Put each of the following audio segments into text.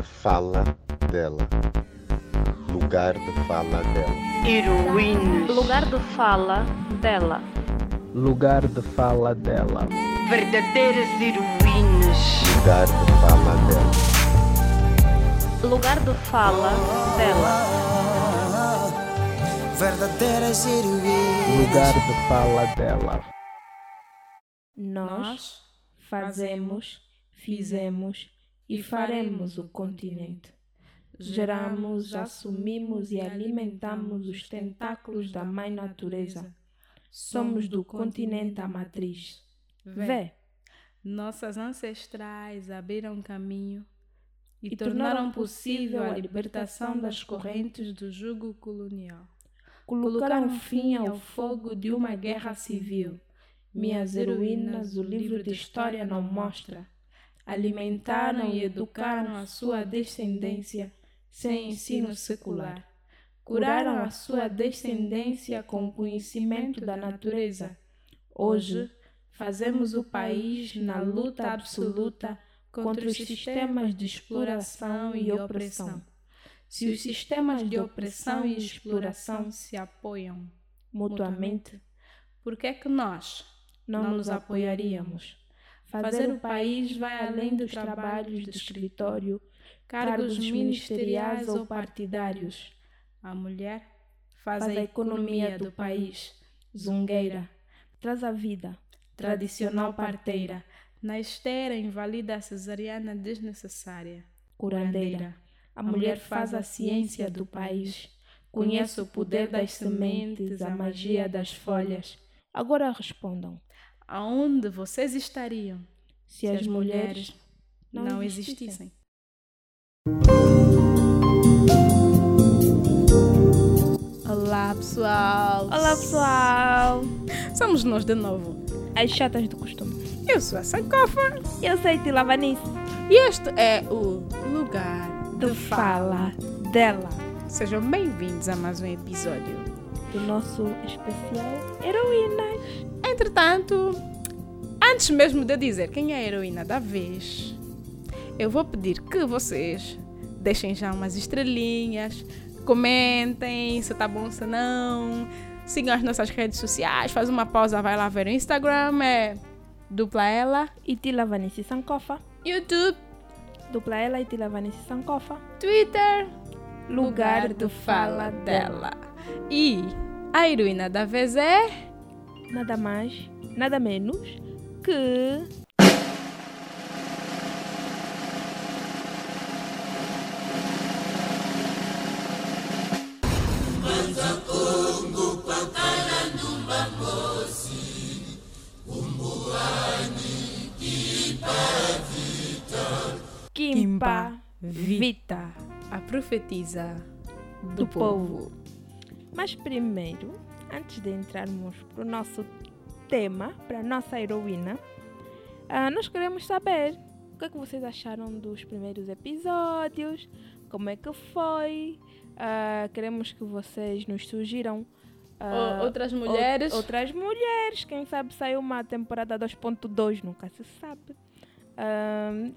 de fala dela. Lugar de fala dela. Heroínas. Lugar de fala dela. Lugar de fala dela. Verdadeiras heroínas. Lugar de fala dela. Lugar de fala dela. Verdadeiras heroínas. Lugar de fala dela. Nós fazemos, fizemos e faremos o continente. Geramos, assumimos e alimentamos os tentáculos da Mãe Natureza. Somos do continente a matriz. Vê, Nossas ancestrais abriram caminho e, tornaram tornaram possível a libertação das correntes do jugo colonial. colocaram fim ao fogo de uma guerra civil. Minhas heroínas, o livro de história não mostra. Alimentaram e educaram a sua descendência sem ensino secular. Curaram a sua descendência com conhecimento da natureza. Hoje, fazemos o país na luta absoluta contra os sistemas de exploração e opressão. Se os sistemas de opressão e exploração se apoiam. mutuamente, Por que é que nós não nos apoiaríamos. Fazer o país vai além dos trabalhos de escritório, cargos ministeriais ou partidários. A mulher faz, Faz a economia do país. Zungueira. Traz a vida. Tradicional parteira. Na esteira invalida a cesariana desnecessária. Curandeira. A mulher faz a ciência do país. Conhece o poder das sementes, a magia das folhas. Agora respondam. Aonde vocês estariam Se as mulheres não, não existissem? Olá pessoal! Olá pessoal! Somos nós de novo. As chatas do costume. Eu sou a Sankofa Eu sei Tila Vanice. e este é o Lugar Do Fala dela. Sejam bem-vindos a mais um episódio. Do nosso especial Heroínas. Entretanto, antes mesmo de eu dizer quem é a heroína da vez, eu vou pedir que vocês deixem já umas estrelinhas, comentem se tá bom se não, sigam as nossas redes sociais, faz uma pausa, vai lá ver o Instagram, é dupla ela, E Tila Vanice Sankofa. YouTube, Dupla ela e Tila Vanice Sankofa. Twitter, Lugar do Fala dela. E a heroína da vez é Nada mais, nada menos que. Kimpa Vita a profetisa do, do povo. povo. Mas primeiro, antes de entrarmos para o nosso tema, para a nossa heroína, ah, nós queremos saber o que, é que vocês acharam dos primeiros episódios, como é que foi. Ah, queremos que vocês nos sugiram Ou- outras mulheres. Out- outras mulheres. Quem sabe saiu uma temporada 2.2, nunca se sabe.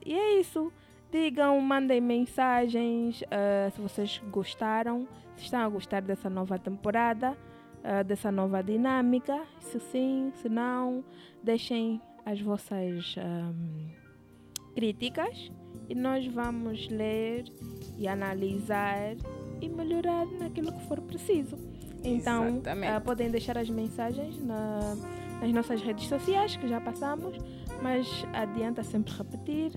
E é isso. Digam, mandem mensagens ah, se vocês gostaram, se estão a gostar dessa nova temporada, ah, dessa nova dinâmica. Se sim, se não, deixem as vossas ahm, críticas e nós vamos ler e analisar e melhorar naquilo que for preciso. Então, ah, podem deixar as mensagens na- nas nossas redes sociais, que já passamos, mas adianta sempre repetir.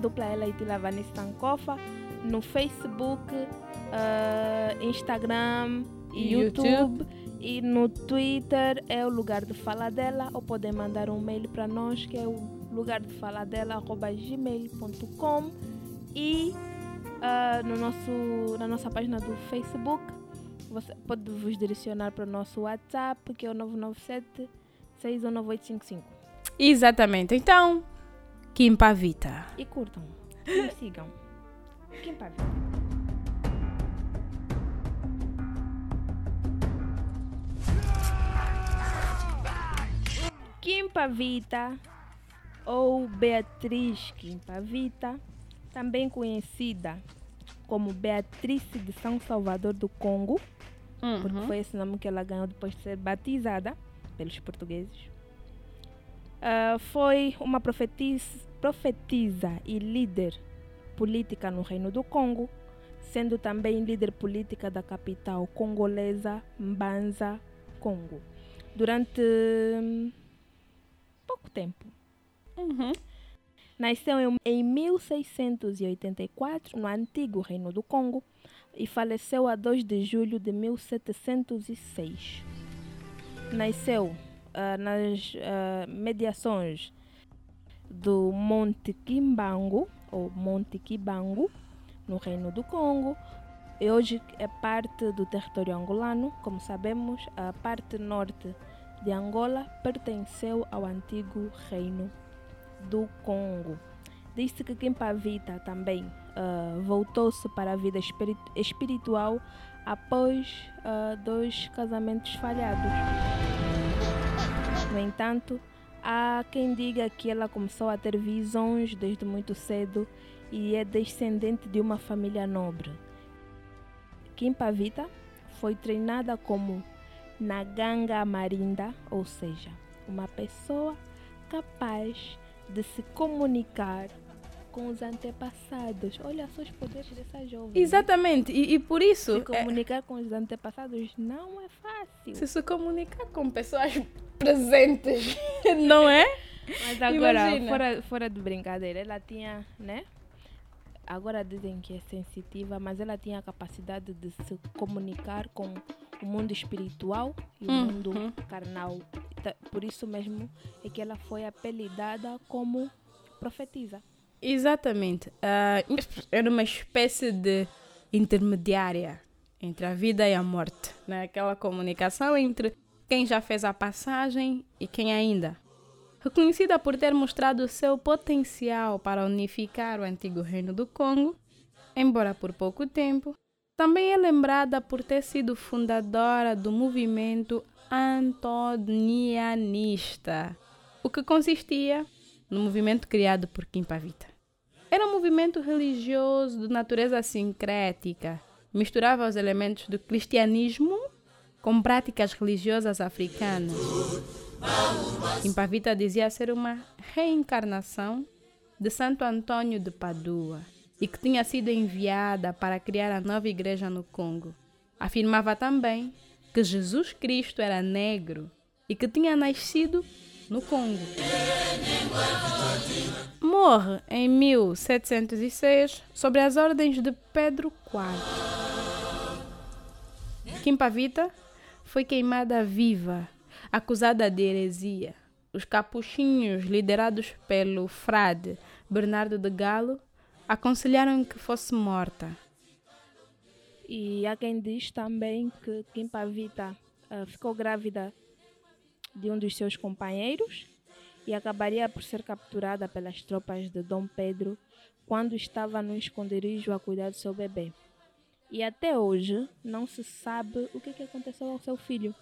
Dupla ela e Tila Vanessa Sankofa no Facebook, ah, Instagram e YouTube. YouTube. E no Twitter é o lugar de fala dela, ou podem mandar um mail para nós que é o lugar de fala dela, gmail.com e ah, no nosso, na nossa página do Facebook você pode vos direcionar para o nosso WhatsApp que é o 997 61985 Exatamente. Então, Kimpa Vita. e curtam e sigam. Kim Pavita ou Beatriz Kim Pavita também conhecida como Beatrice de São Salvador do Congo, porque Uhum. foi esse nome que ela ganhou depois de ser batizada pelos portugueses. Ah, foi uma profetis- profetisa e líder política no Reino do Congo, sendo também líder política da capital congolesa Mbanza, Congo, durante hum, pouco tempo. Uhum. Nasceu em- em 1684 no antigo Reino do Congo e faleceu a 2 de julho de 1706. Nasceu ah, nas ah, mediações do Monte Kimbangu, ou Monte Kibangu, no Reino do Congo, e hoje é parte do território angolano. Como sabemos, a parte norte de Angola pertenceu ao antigo Reino do Congo. Diz-se que Kimpavita também ah, voltou-se para a vida espiri- espiritual após ah, dois casamentos falhados. No entanto, há quem diga que ela começou a ter visões desde muito cedo e é descendente de uma família nobre. Kimpavita foi treinada como Naganga Marinda, ou seja, uma pessoa capaz de se comunicar com os antepassados. Olha só os poderes dessa jovem. Exatamente, e, e por isso Se é, comunicar com os antepassados não é fácil. se se comunicar com pessoas presentes, não é? Mas agora, Imagina. fora, fora de brincadeira, ela tinha, né? Agora dizem que é sensitiva, mas ela tinha a capacidade de se comunicar com o mundo espiritual e o Uhum. mundo carnal. Ta- Por isso mesmo é que ela foi apelidada como profetisa. Exatamente. Ah, era uma espécie de intermediária entre a vida e a morte. Né? Aquela comunicação entre quem já fez a passagem e quem ainda. Reconhecida por ter mostrado seu potencial para unificar o antigo Reino do Congo, embora por pouco tempo, também é lembrada por ter sido fundadora do movimento antonianista, o que consistia no movimento criado por Kimpavita. Era um movimento religioso de natureza sincrética, misturava os elementos do cristianismo com práticas religiosas africanas. Kimpavita dizia ser uma reencarnação de Santo Antônio de Padua e que tinha sido enviada para criar a nova igreja no Congo. Afirmava também que Jesus Cristo era negro e que tinha nascido no Congo. Morre em 1706 sobre as ordens de Pedro IV. Kimpavita foi queimada viva, acusada de heresia. Os capuchinhos, liderados pelo frade Bernardo de Galo, aconselharam que fosse morta. E há quem diz também que Kimpavita ah, ficou grávida de um dos seus companheiros e acabaria por ser capturada pelas tropas de Dom Pedro quando estava no esconderijo a cuidar do seu bebê. E até hoje não se sabe o que, que aconteceu ao seu filho.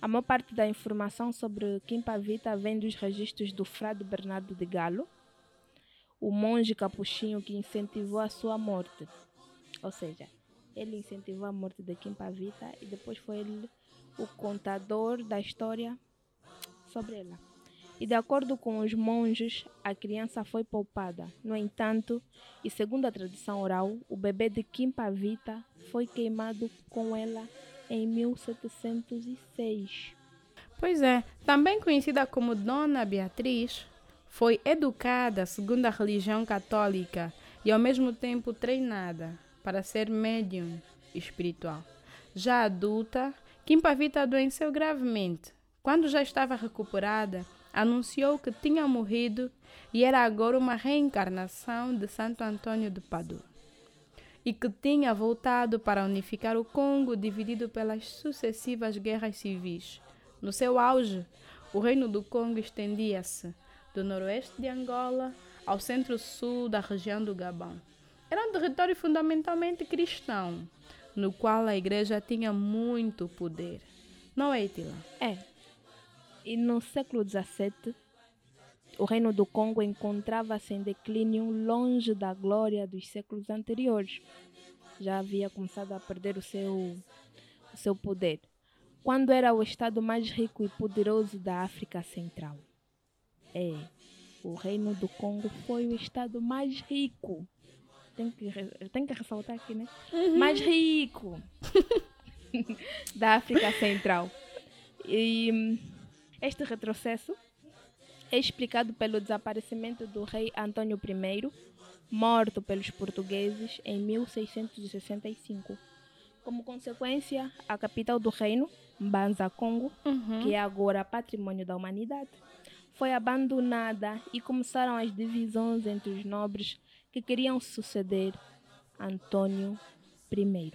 A maior parte da informação sobre Kimpavita vem dos registros do frade Bernardo de Galo, o monge capuchinho que incentivou a sua morte. Ou seja, ele incentivou a morte de Kimpavita e depois foi ele o contador da história sobre ela. E de acordo com os monges, a criança foi poupada. No entanto, e segundo a tradição oral, o bebê de Kimpavita foi queimado com ela em 1706. Pois é, também conhecida como Dona Beatriz, foi educada segundo a religião católica e ao mesmo tempo treinada para ser médium espiritual. Já adulta, Kimpavita adoeceu gravemente. Quando já estava recuperada, anunciou que tinha morrido e era agora uma reencarnação de Santo Antônio de Padua e que tinha voltado para unificar o Congo dividido pelas sucessivas guerras civis. No seu auge, o reino do Congo estendia-se do noroeste de Angola ao centro-sul da região do Gabão. Era um território fundamentalmente cristão, no qual a igreja tinha muito poder. Não é, Itila? É. E no século XVII, o reino do Congo encontrava-se em declínio longe da glória dos séculos anteriores. Já havia começado a perder o seu, o seu poder. Quando era o estado mais rico e poderoso da África Central. É, o reino do Congo foi o estado mais rico. Tem que, tem que ressaltar aqui, né? Mais rico da África Central. E hum, este retrocesso é explicado pelo desaparecimento do rei Antônio I, morto pelos portugueses em 1665. Como consequência, a capital do reino, Mbanza Congo, que é agora patrimônio da humanidade, foi abandonada e começaram as divisões entre os nobres que queriam suceder Antônio I.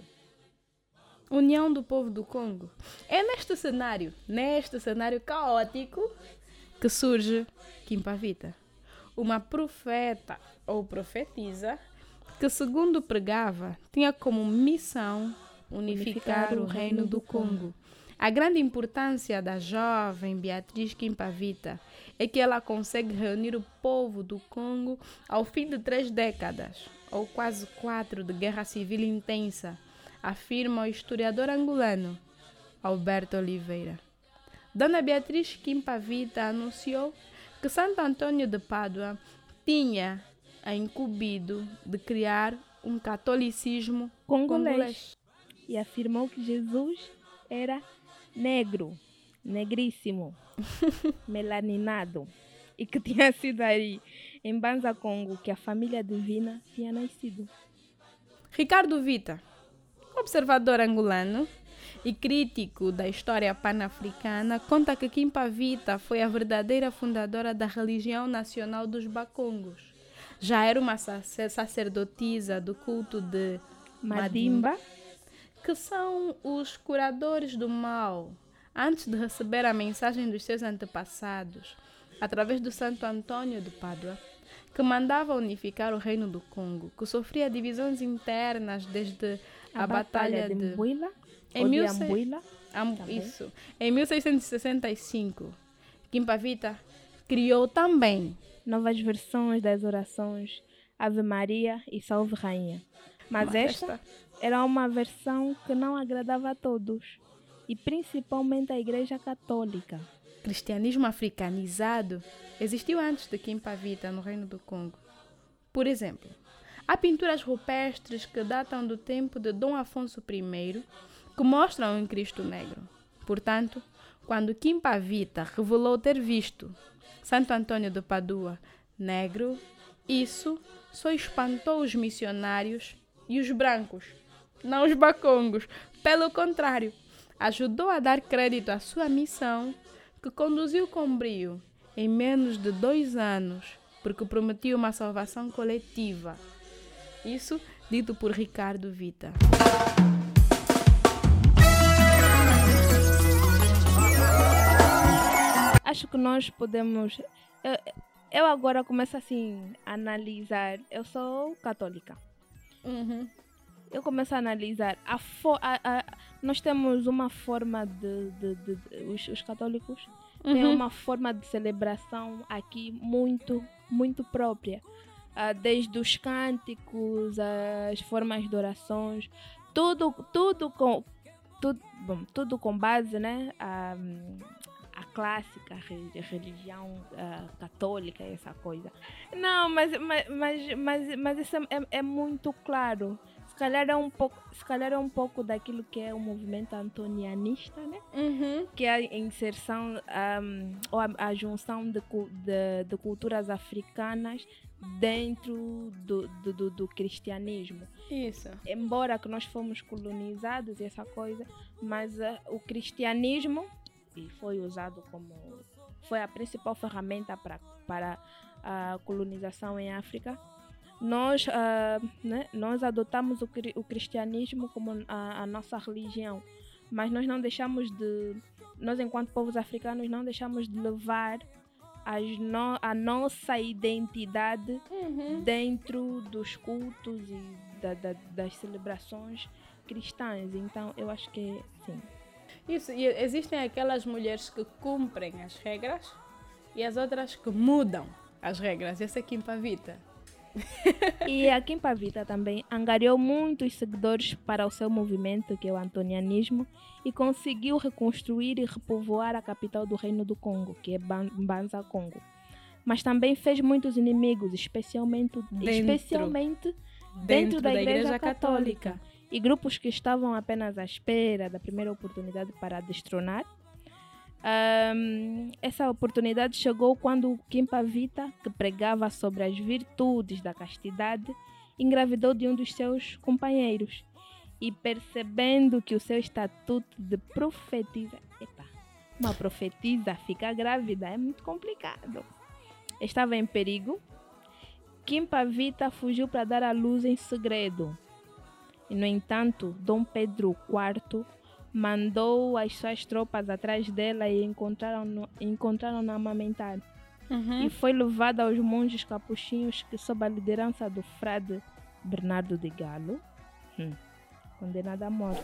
União do povo do Congo. É neste cenário, neste cenário caótico, que surge Kimpavita, uma profeta ou profetisa que, segundo pregava, tinha como missão unificar, o reino do Congo. A grande importância da jovem Beatriz Kimpavita é que ela consegue reunir o povo do Congo ao fim de três décadas, ou quase quatro, de guerra civil intensa, afirma o historiador angolano Alberto Oliveira. Dona Beatriz Kimpavita anunciou que Santo Antônio de Pádua tinha a incumbido de criar um catolicismo Congolês. congolês. e afirmou que Jesus era negro, negríssimo, melaninado e que tinha sido aí em Banza Congo que a família divina tinha nascido. Ricardo Vita, observador angolano e crítico da história pan-africana, conta que Kimpa Vita foi a verdadeira fundadora da religião nacional dos Bacongos. Já era uma sacer- sacerdotisa do culto de Madimba, que são os curadores do mal, antes de receber a mensagem dos seus antepassados, através do Santo Antônio de Pádua, que mandava unificar o reino do Congo, que sofria divisões internas desde a, a, batalha, de de Mbuila, Em mil Ambuila, Am- Também. isso. Em 1665, Kimpavita criou também novas versões das orações Ave Maria e Salve Rainha. Mas Mas esta era uma versão que não agradava a todos, e principalmente a Igreja Católica. cristianismo africanizado existiu antes de Kimpavita no Reino do Congo. Por exemplo, há pinturas rupestres que datam do tempo de Dom Afonso I que mostram um Cristo negro. Portanto, quando Kimpavita revelou ter visto Santo Antônio de Padua negro, isso só espantou os missionários e os brancos, não os bacongos. Pelo contrário, ajudou a dar crédito à sua missão, que conduziu com brio em menos de dois anos, porque prometia uma salvação coletiva. Isso dito por Ricardo Vita. Que nós podemos. Eu, eu agora começo assim a analisar. Eu sou católica. Eu começo a analisar. A a, a- nós temos uma forma de. de- de- de- os, os católicos têm Uhum. uma forma de celebração aqui muito, muito própria. Ah, desde os cânticos, as formas de orações, tudo, tudo com. Tudo, bom, tudo com base, né? Clássica re- religião ah, católica, essa coisa. Não, mas, mas, mas, mas, mas isso é, é- muito claro. Se calhar é um pouco, se calhar é um pouco daquilo que é o movimento antonianista, né? Que é a inserção ahm, ou a, a junção de, de, de culturas africanas dentro do, do, do, do cristianismo Isso. embora que nós fomos colonizados e essa coisa, mas eh, o cristianismo e foi usado como foi a principal ferramenta para para a colonização em África. Nós ah, né, nós adotamos o, o cristianismo como a, a nossa religião, mas nós não deixamos de nós enquanto povos africanos não deixamos de levar as no, a nossa identidade dentro dos cultos e da- da- das celebrações cristãs. Então, eu acho que sim. Isso, e existem aquelas mulheres que cumprem as regras e as outras que mudam as regras. Essa é Kim Pavita. E a Kim Pavita também angariou muitos seguidores para o seu movimento, que é o antonianismo, e conseguiu reconstruir e repovoar a capital do Reino do Congo, que é Ban- Mbanza Congo. Mas também fez muitos inimigos, especialmente Dentro. especialmente dentro, da, Igreja, Católica. E grupos que estavam apenas à espera da primeira oportunidade para destronar. Ahm, essa oportunidade chegou quando Kim Pavita, que pregava sobre as virtudes da castidade, engravidou de um dos seus companheiros. E percebendo que o seu estatuto de profetisa. Epa, uma profetisa ficar grávida é muito complicado. Estava em perigo. Kim Pavita fugiu para dar à luz em segredo. E, no entanto, Dom Pedro IV mandou as suas tropas atrás dela e encontraram-na encontraram a amamentar. Uhum. E foi levada aos monges capuchinhos que, sob a liderança do frade Bernardo de Galo, hum, condenada à morte.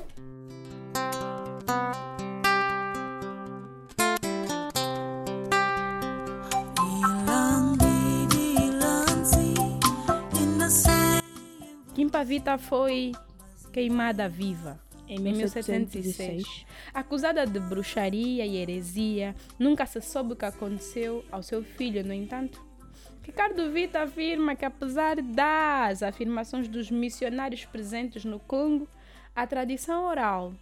Kim Pavita foi queimada viva. Em 1706. 1706. Acusada de bruxaria e heresia, nunca se soube o que aconteceu ao seu filho, no entanto. Ricardo Vita afirma que, apesar das afirmações dos missionários presentes no Congo, a tradição oral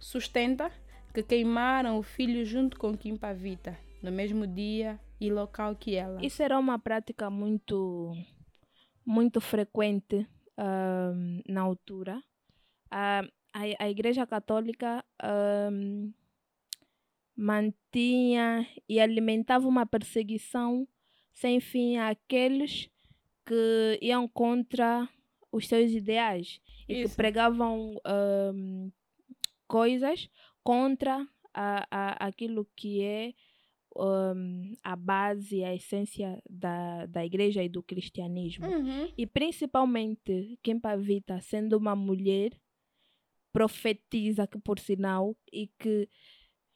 sustenta que queimaram o filho junto com Kim Pavita, no mesmo dia e local que ela. Isso era uma prática muito, muito frequente ahm, na altura. Ah, a, a Igreja Católica ahm, mantinha e alimentava uma perseguição sem fim àqueles que iam contra os seus ideais e que Isso. pregavam ahm, coisas contra a, a, aquilo que é um, a base, a essência da, da igreja e do cristianismo. Uhum. E principalmente Kim Pavita, sendo uma mulher profetiza que por sinal e que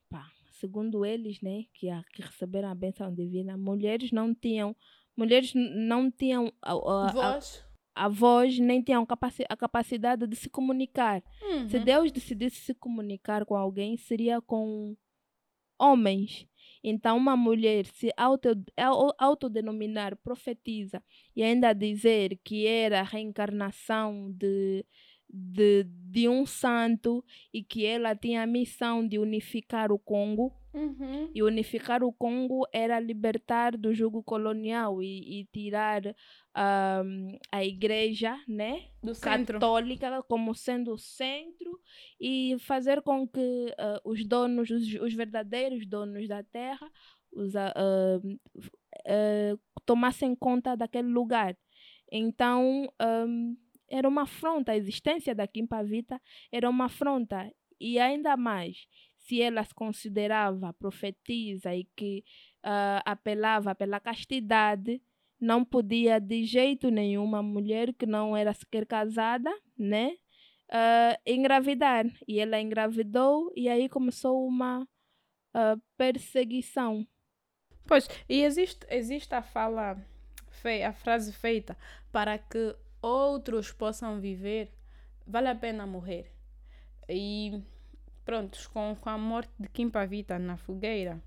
pá, segundo eles, né, que, a, que receberam a bênção divina, mulheres não tinham mulheres não tinham a, a, a, Voz. a voz nem tinham capaci a capacidade de se comunicar. Se Uhum. Deus decidisse se comunicar com alguém, seria com homens. Então, uma mulher se auto, au- autodenominar profetiza e ainda dizer que era a reencarnação de, de, de um santo e que ela tinha a missão de unificar o Congo, Uhum. e unificar o Congo era libertar do jugo colonial e, e tirar ahm, a igreja, né? Do centro. católica como sendo o centro e fazer com que ah, os donos, os, os verdadeiros donos da terra, os, f- ah, tomassem conta daquele lugar. Então, ahm, era uma afronta, a existência da Kim Pavita era uma afronta. E ainda mais, se ela se considerava profetisa e que ah, apelava pela castidade, não podia de jeito nenhum uma mulher que não era sequer casada, né? ah, engravidar. E ela engravidou e aí começou uma ah, perseguição. Pois, e existe, existe a fala, a frase feita, para que outros possam viver, vale a pena morrer. E prontos, com, com a morte de Kim Pavita na fogueira,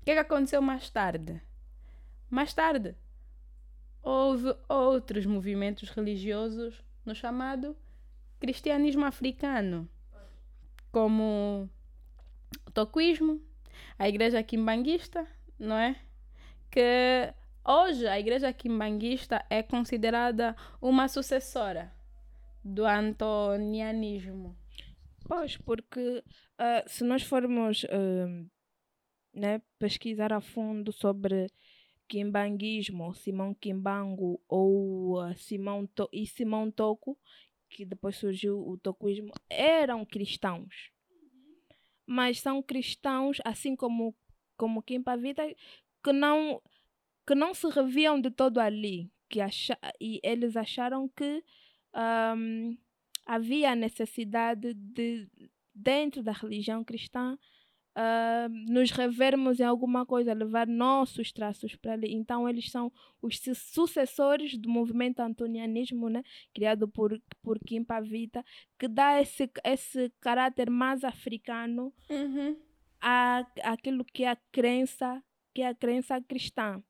o que, é que aconteceu mais tarde? Mais tarde, houve outros movimentos religiosos no chamado cristianismo africano, como o toquismo, a igreja quimbanguista, não é? Que hoje a igreja quimbanguista é considerada uma sucessora do antonianismo. Pois, porque ah, se nós formos ah, né, pesquisar a fundo sobre quimbanguismo, Simão Quimbango ou ah, Simão to e Simão Toco, que depois surgiu o tocoísmo, eram cristãos. Mas são cristãos, assim como, como Pavita, que não, que não se reviam de todo ali. Que acha, e eles acharam que ahm, havia a necessidade de, dentro da religião cristã, ah, nos revermos em alguma coisa, levar nossos traços para ali. Então, eles são os su- sucessores do movimento antonianismo, né? criado por, por Kim Pavita, que dá esse, esse caráter mais africano Uhum. a, aquilo que é a crença, que é a crença cristã.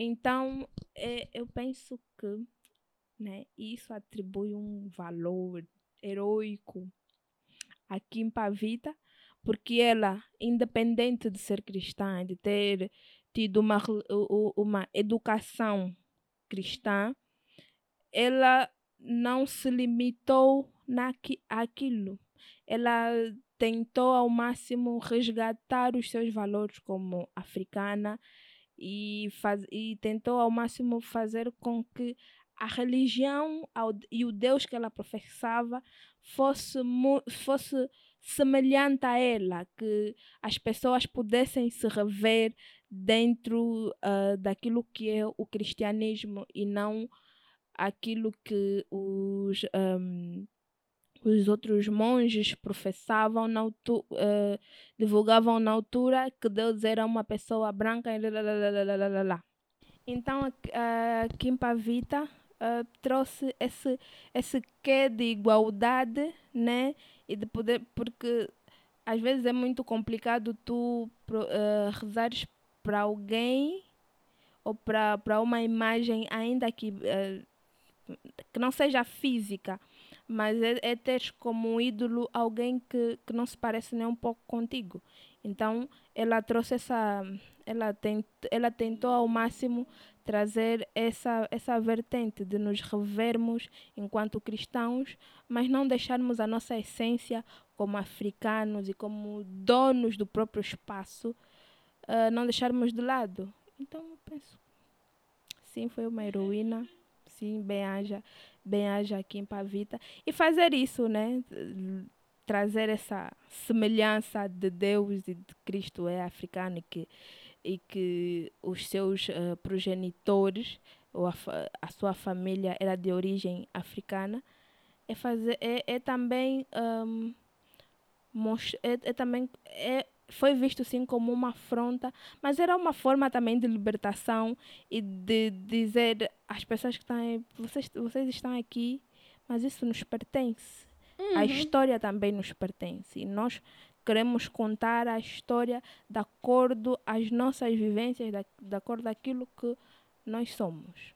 Então, é, eu penso que né, isso atribui um valor heróico a Kim Pavita, porque ela, independente de ser cristã, de ter tido uma, uma educação cristã, ela não se limitou àquilo. Ela tentou ao máximo resgatar os seus valores como africana e, faz, e tentou ao máximo fazer com que a religião e o Deus que ela professava fosse, fosse semelhante a ela, que as pessoas pudessem se rever dentro ah, daquilo que é o cristianismo e não aquilo que os, ahm, os outros monges professavam, na altu- eh, divulgavam na altura que Deus era uma pessoa branca lá. Então a, a Kim Pavita ah, trouxe esse, esse quê de igualdade, né? E de poder, porque às vezes é muito complicado tu eh, rezares para alguém ou para uma imagem, ainda que, eh, que não seja física, mas é, é teres como um ídolo alguém que, que não se parece nem um pouco contigo. Então ela trouxe essa. Ela, tent, ela tentou ao máximo trazer essa, essa vertente de nos revermos enquanto cristãos, mas não deixarmos a nossa essência como africanos e como donos do próprio espaço, ah, não deixarmos de lado. Então eu penso, sim, foi uma heroína, sim, bem haja, bem haja aqui em Pavita. E fazer isso, né? Trazer essa semelhança de Deus e de Cristo é africano e que, e que os seus eh, progenitores ou a, a sua família era de origem africana é fazer é, é também mos- é, é também é, foi visto sim como uma afronta mas era uma forma também de libertação e de dizer às pessoas que estão aí, vocês vocês estão aqui mas isso nos pertence a história também nos pertence e nós queremos contar a história de acordo às nossas vivências, da, de acordo àquilo que nós somos.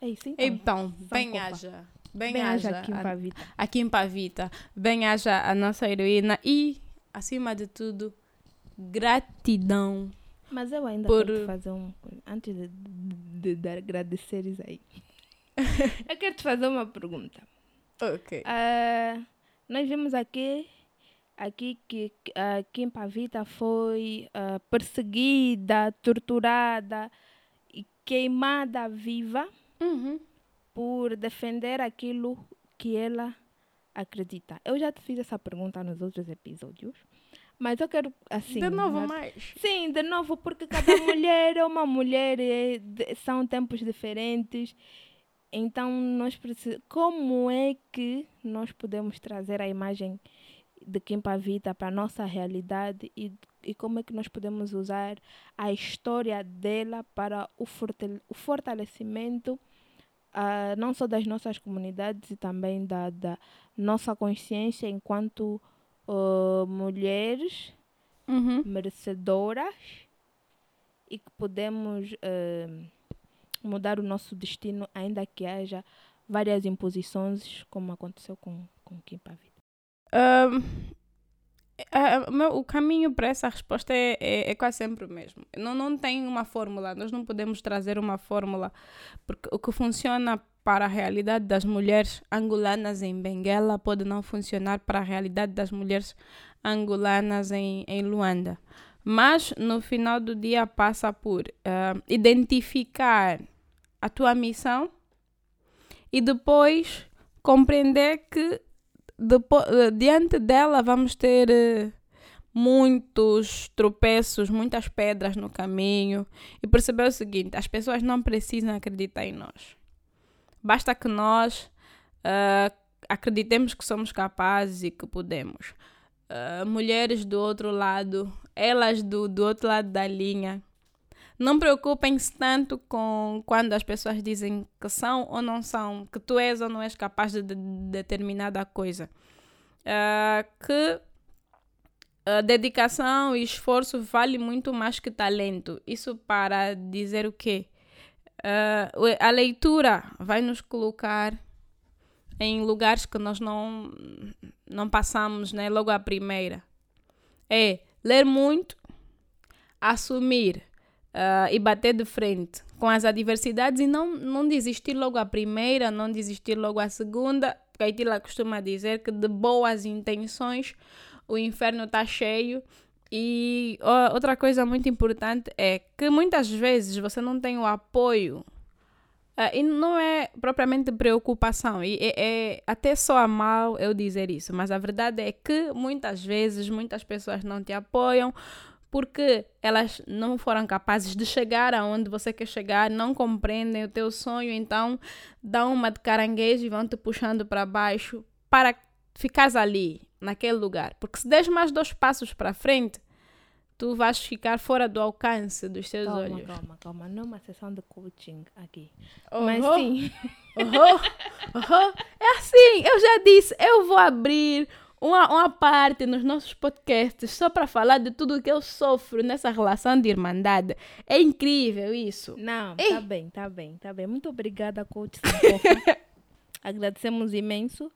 É isso então. Então, bem haja. Bem, Bem haja. aqui em a- Pavita. aqui em Pavita. Bem haja a nossa heroína e, acima de tudo, gratidão. Mas eu ainda Por- quero te fazer um. Antes de, de, de agradeceres aí. eu quero te fazer uma pergunta. Ok. Ah, nós vimos aqui, aqui que que, ah, Kim Pavita foi ah, perseguida, torturada e queimada viva Uhum. por defender aquilo que ela acredita. Eu já te fiz essa pergunta nos outros episódios, mas eu quero assim. de novo, mas- mais. Sim, de novo, porque cada mulher é uma mulher, é de- são tempos diferentes. Então, nós precisamos. Como é que nós podemos trazer a imagem de Kim Pavita para a nossa realidade e, e como é que nós podemos usar a história dela para o, fortale- o fortalecimento ah, não só das nossas comunidades e também da, da nossa consciência enquanto ah, mulheres Uhum. merecedoras e que podemos eh, mudar o nosso destino, ainda que haja várias imposições, como aconteceu com, com Kim Pavita. Ahm, a- a- meu- o caminho para essa resposta é, é, é quase sempre o mesmo. Não, não tem uma fórmula, nós não podemos trazer uma fórmula, porque o que funciona para a realidade das mulheres angolanas em Benguela pode não funcionar para a realidade das mulheres angolanas em, em Luanda. Mas no final do dia passa por ah, identificar a tua missão e depois compreender que depo- eh, diante dela vamos ter eh, muitos tropeços, muitas pedras no caminho e perceber o seguinte: as pessoas não precisam acreditar em nós. Basta que nós ah, acreditemos que somos capazes e que podemos. ah, mulheres do outro lado, elas do, do outro lado da linha, não preocupem-se tanto com quando as pessoas dizem que são ou não são, que tu és ou não és capaz de, de determinada coisa. Ah, que a dedicação e esforço vale muito mais que talento. Isso para dizer o quê? O- a leitura vai nos colocar em lugares que nós não, não passamos né, logo à primeira. É ler muito, assumir ah, e bater de frente com as adversidades e não, não desistir logo à primeira, não desistir logo à segunda. Porque a Itila costuma dizer que de boas intenções o inferno está cheio. E outra coisa muito importante é que muitas vezes você não tem o apoio ah, e não é propriamente preocupação, e é, é até soa mal eu dizer isso, mas a verdade é que muitas vezes muitas pessoas não te apoiam porque elas não foram capazes de chegar aonde você quer chegar, não compreendem o teu sonho, então dão uma de caranguejo e vão te puxando para baixo para ficares ali, naquele lugar. Porque se des mais dois passos para frente, tu vais ficar fora do alcance dos teus Calma, olhos. calma, calma. Não é uma sessão de coaching aqui. Oh, Mas oh. sim. Uhum, uhum. É assim, eu já disse, eu vou abrir uma, uma parte nos nossos podcasts só para falar de tudo que eu sofro nessa relação de irmandade. É incrível isso. Não, Ei. tá bem, tá bem, tá bem. Muito obrigada, coach. Agradecemos imenso.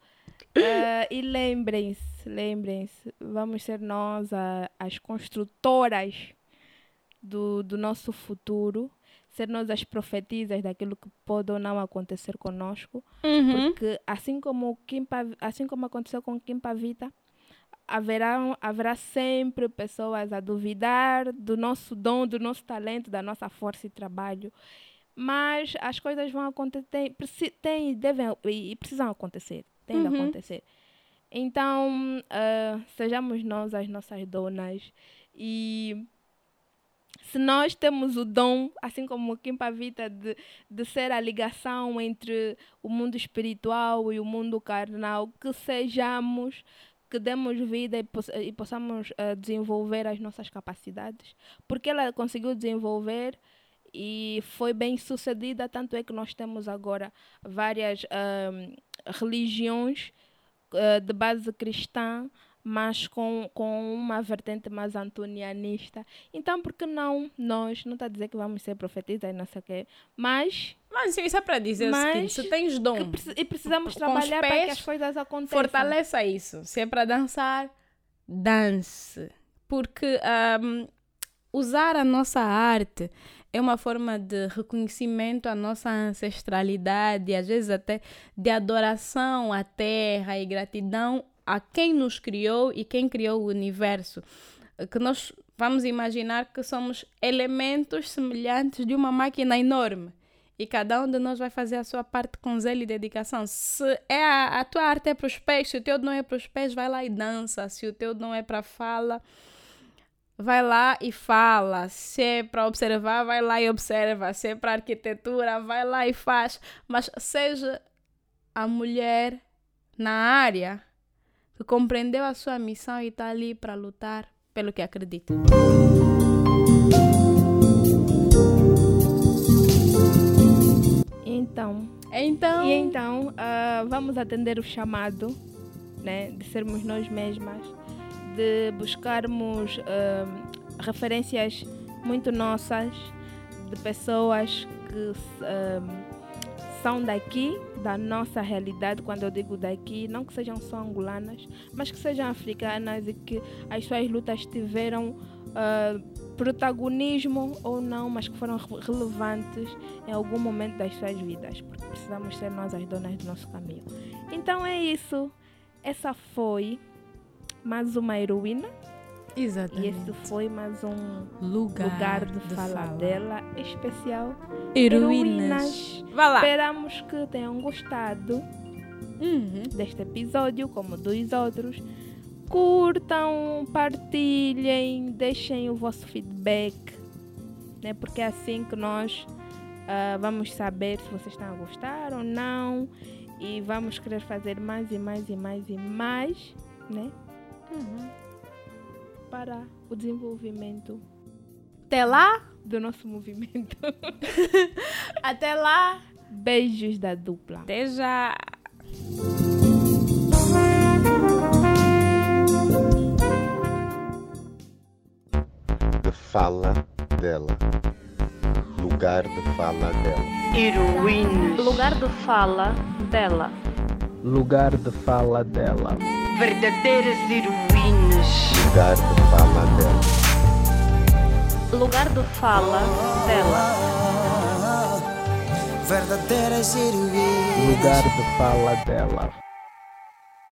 Ah, e lembrem-se, lembrem-se, vamos ser nós a- as construtoras do, do nosso futuro, ser nós as profetizas daquilo que pode ou não acontecer conosco. Uhum. Porque assim como, Kim assim como aconteceu com Kim Pavita, haverá, haverá sempre pessoas a duvidar do nosso dom, do nosso talento, da nossa força e trabalho. Mas as coisas vão acontecer, devem e precisam acontecer, tem de Uhum. acontecer. Então, ah, sejamos nós as nossas donas e se nós temos o dom, assim como o Kim Pavita, de, de ser a ligação entre o mundo espiritual e o mundo carnal, que sejamos, que demos vida e, poss- e possamos eh, desenvolver as nossas capacidades. Porque ela conseguiu desenvolver e foi bem sucedida, tanto é que nós temos agora várias ahm, religiões eh, de base cristã, mas com, com uma vertente mais antonianista. Então, por que não nós, não está a dizer que vamos ser profetistas e não sei o quê, mas Mas isso é para dizer o seguinte: se tens dom, preci- e precisamos trabalhar para que pés, as coisas aconteçam. fortaleça isso. Se é para dançar, dance. Porque ahm, usar a nossa arte é uma forma de reconhecimento à nossa ancestralidade, às vezes até de adoração à terra e gratidão a quem nos criou e quem criou o universo. Que nós vamos imaginar que somos elementos semelhantes de uma máquina enorme e cada um de nós vai fazer a sua parte com zelo e dedicação. Se é a, a tua arte é para os pés, se o teu não é para os pés, vai lá e dança. Se o teu não é para fala, vai lá e fala. Se é para observar, vai lá e observa. Se é para arquitetura, vai lá e faz. Mas seja a mulher na área que compreendeu a sua missão e está ali para lutar pelo que acredita. Então, Então, E então, ah, vamos atender o chamado né, de sermos nós mesmas, de buscarmos ah, referências muito nossas, de pessoas que ah, são daqui, da nossa realidade. Quando eu digo daqui, não que sejam só angolanas, mas que sejam africanas e que as suas lutas tiveram. ah, protagonismo ou não, mas que foram re- relevantes em algum momento das suas vidas, porque precisamos ser nós as donas do nosso caminho. Então é isso. Essa foi mais uma heroína e exatamente. esse foi mais um lugar, lugar de, fala, dela especial. Heroínas. Vá lá. Esperamos que tenham gostado Uhum. deste episódio, como dos outros. Curtam, partilhem, deixem o vosso feedback, né? porque é assim que nós ah, vamos saber se vocês estão a gostar ou não e vamos querer fazer mais e mais e mais e mais, né? Uhum. para o desenvolvimento Até lá, do nosso movimento. até lá, Beijos da dupla. até já. De fala dela. Lugar de fala dela. Heroínas. Lugar de fala dela. Lugar de fala dela. Verdadeiras heroínas. Lugar de fala dela. Lugar de fala dela. Verdadeiras heroínas. Lugar de fala dela.